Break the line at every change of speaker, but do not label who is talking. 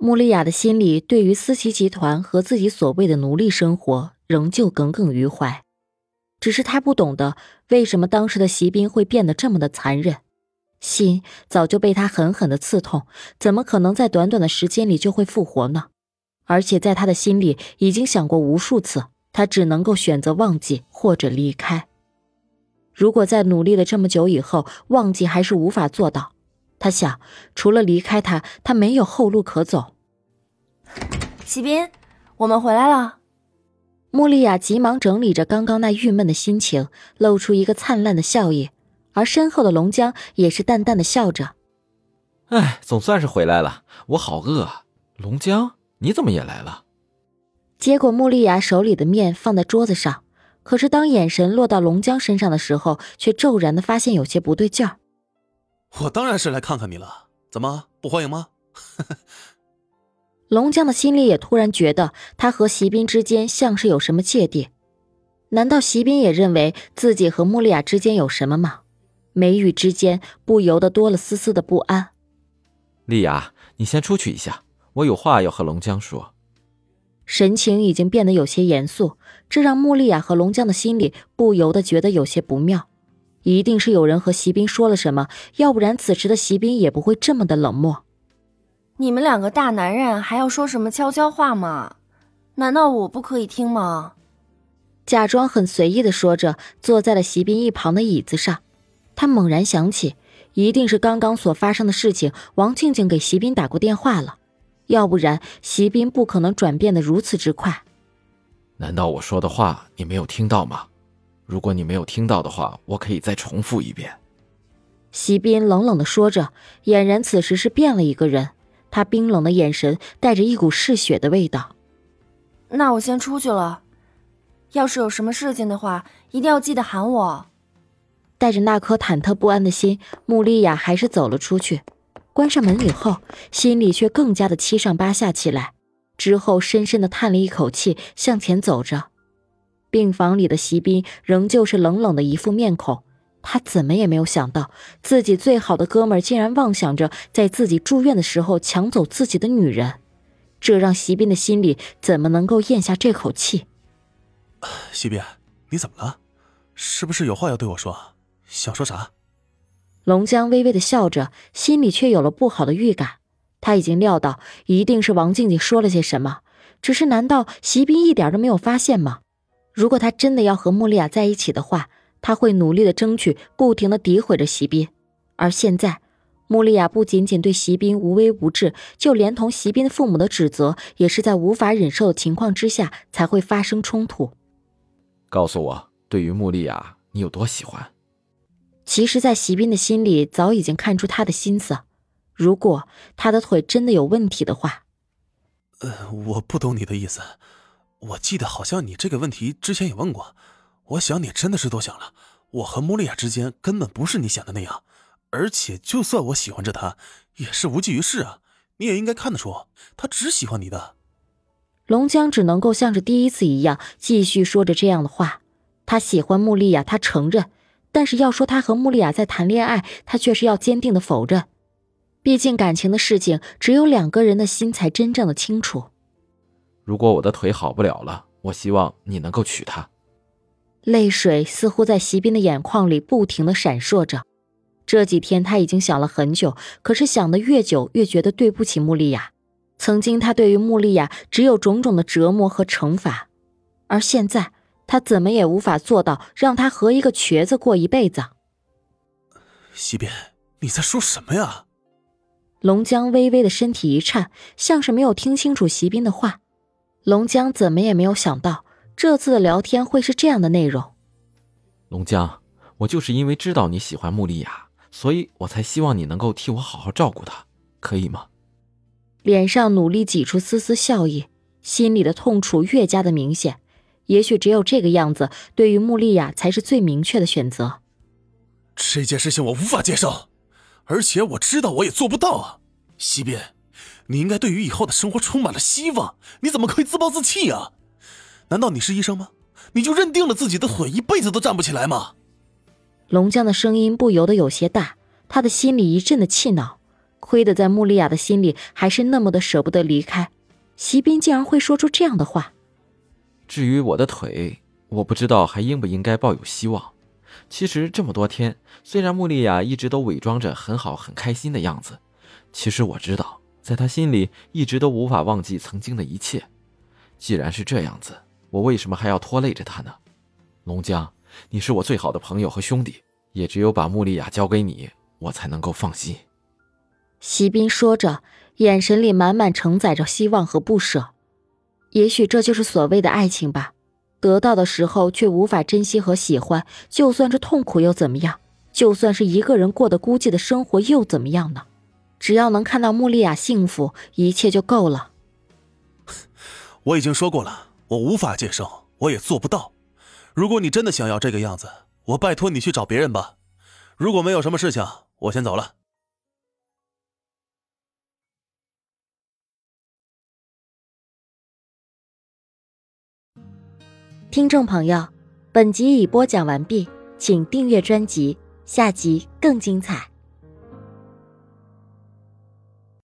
穆丽亚的心里对于思琪集团和自己所谓的奴隶生活仍旧耿耿于怀，只是她不懂得为什么当时的席斌会变得这么的残忍，心早就被他狠狠的刺痛，怎么可能在短短的时间里就会复活呢？而且在他的心里已经想过无数次，他只能够选择忘记或者离开。如果在努力了这么久以后，忘记还是无法做到。他想，除了离开他，他没有后路可走。
启斌，我们回来了。
穆丽亚急忙整理着刚刚那郁闷的心情，露出一个灿烂的笑意，而身后的龙江也是淡淡的笑着。
哎，总算是回来了，我好饿啊！龙江，你怎么也来了？
接过穆丽亚手里的面放在桌子上，可是当眼神落到龙江身上的时候，却骤然的发现有些不对劲儿。
我当然是来看看你了，怎么不欢迎吗？
龙江的心里也突然觉得他和席斌之间像是有什么芥蒂，难道席斌也认为自己和穆丽亚之间有什么吗？眉宇之间不由得多了丝丝的不安。
丽雅，你先出去一下，我有话要和龙江说。
神情已经变得有些严肃，这让穆丽亚和龙江的心里不由得觉得有些不妙。一定是有人和席斌说了什么，要不然此时的席斌也不会这么的冷漠。
你们两个大男人还要说什么悄悄话吗？难道我不可以听吗？
假装很随意的说着，坐在了席斌一旁的椅子上。他猛然想起，一定是刚刚所发生的事情，王静静给席斌打过电话了，要不然席斌不可能转变的如此之快。
难道我说的话你没有听到吗？如果你没有听到的话，我可以再重复一遍。
席斌冷冷的说着，俨然此时是变了一个人。他冰冷的眼神带着一股嗜血的味道。
那我先出去了，要是有什么事情的话，一定要记得喊我。
带着那颗忐忑不安的心，穆丽亚还是走了出去。关上门以后，心里却更加的七上八下起来。之后，深深的叹了一口气，向前走着。病房里的席斌仍旧是冷冷的一副面孔，他怎么也没有想到，自己最好的哥们竟然妄想着在自己住院的时候抢走自己的女人，这让席斌的心里怎么能够咽下这口气？
席斌，你怎么了？是不是有话要对我说？想说啥？
龙江微微的笑着，心里却有了不好的预感。他已经料到，一定是王静静说了些什么，只是难道席斌一点都没有发现吗？如果他真的要和穆丽亚在一起的话，他会努力的争取，不停的诋毁着席斌。而现在，穆丽亚不仅仅对席斌无微不至，就连同席斌的父母的指责，也是在无法忍受的情况之下才会发生冲突。
告诉我，对于穆丽亚，你有多喜欢？
其实，在席斌的心里早已经看出他的心思。如果他的腿真的有问题的话，
呃，我不懂你的意思。我记得好像你这个问题之前也问过，我想你真的是多想了。我和莫莉亚之间根本不是你想的那样，而且就算我喜欢着她，也是无济于事啊。你也应该看得出，她只喜欢你的。
龙江只能够像是第一次一样继续说着这样的话。他喜欢穆丽亚，他承认，但是要说他和穆丽亚在谈恋爱，他却是要坚定的否认。毕竟感情的事情，只有两个人的心才真正的清楚。
如果我的腿好不了了，我希望你能够娶她。
泪水似乎在席斌的眼眶里不停的闪烁着。这几天他已经想了很久，可是想的越久，越觉得对不起穆丽亚。曾经他对于穆丽亚只有种种的折磨和惩罚，而现在他怎么也无法做到让她和一个瘸子过一辈子。
席斌，你在说什么呀？
龙江微微的身体一颤，像是没有听清楚席斌的话。龙江怎么也没有想到，这次的聊天会是这样的内容。
龙江，我就是因为知道你喜欢穆丽亚，所以我才希望你能够替我好好照顾她，可以吗？
脸上努力挤出丝丝笑意，心里的痛楚越加的明显。也许只有这个样子，对于穆丽亚才是最明确的选择。
这件事情我无法接受，而且我知道我也做不到啊！西边，你应该对于以后的生活充满了希望，你怎么可以自暴自弃啊？难道你是医生吗？你就认定了自己的腿一辈子都站不起来吗？
龙江的声音不由得有些大，他的心里一阵的气恼，亏得在穆丽亚的心里还是那么的舍不得离开，席斌竟然会说出这样的话。
至于我的腿，我不知道还应不应该抱有希望。其实这么多天，虽然穆丽亚一直都伪装着很好、很开心的样子，其实我知道，在他心里一直都无法忘记曾经的一切。既然是这样子，我为什么还要拖累着他呢？龙江，你是我最好的朋友和兄弟，也只有把穆丽亚交给你，我才能够放心。
席斌说着，眼神里满满承载着希望和不舍。也许这就是所谓的爱情吧，得到的时候却无法珍惜和喜欢，就算是痛苦又怎么样？就算是一个人过得孤寂的生活又怎么样呢？只要能看到穆丽亚幸福，一切就够了。
我已经说过了，我无法接受，我也做不到。如果你真的想要这个样子，我拜托你去找别人吧。如果没有什么事情，我先走了。
听众朋友，本集已播讲完毕，请订阅专辑，下集更精彩。